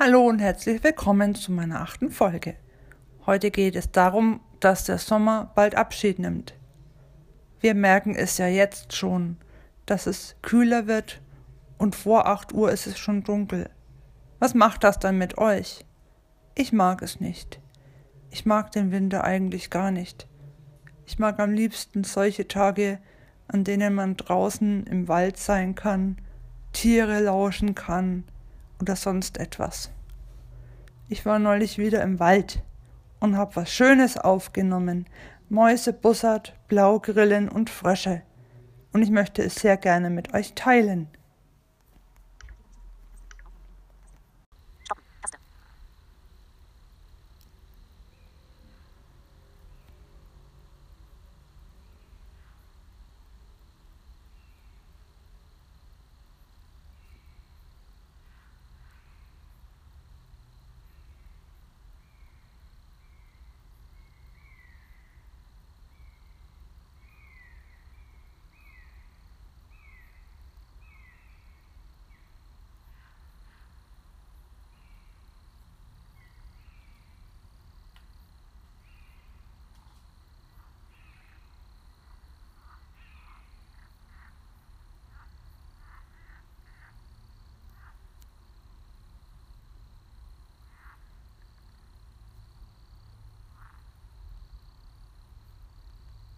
Hallo und herzlich willkommen zu meiner achten Folge. Heute geht es darum, dass der Sommer bald Abschied nimmt. Wir merken es ja jetzt schon, dass es kühler wird und vor 8 Uhr ist es schon dunkel. Was macht das dann mit euch? Ich mag es nicht. Ich mag den Winter eigentlich gar nicht. Ich mag am liebsten solche Tage, an denen man draußen im Wald sein kann, Tiere lauschen kann, oder sonst etwas. Ich war neulich wieder im Wald und hab was Schönes aufgenommen. Mäuse, Bussard, Blaugrillen und Frösche. Und ich möchte es sehr gerne mit euch teilen.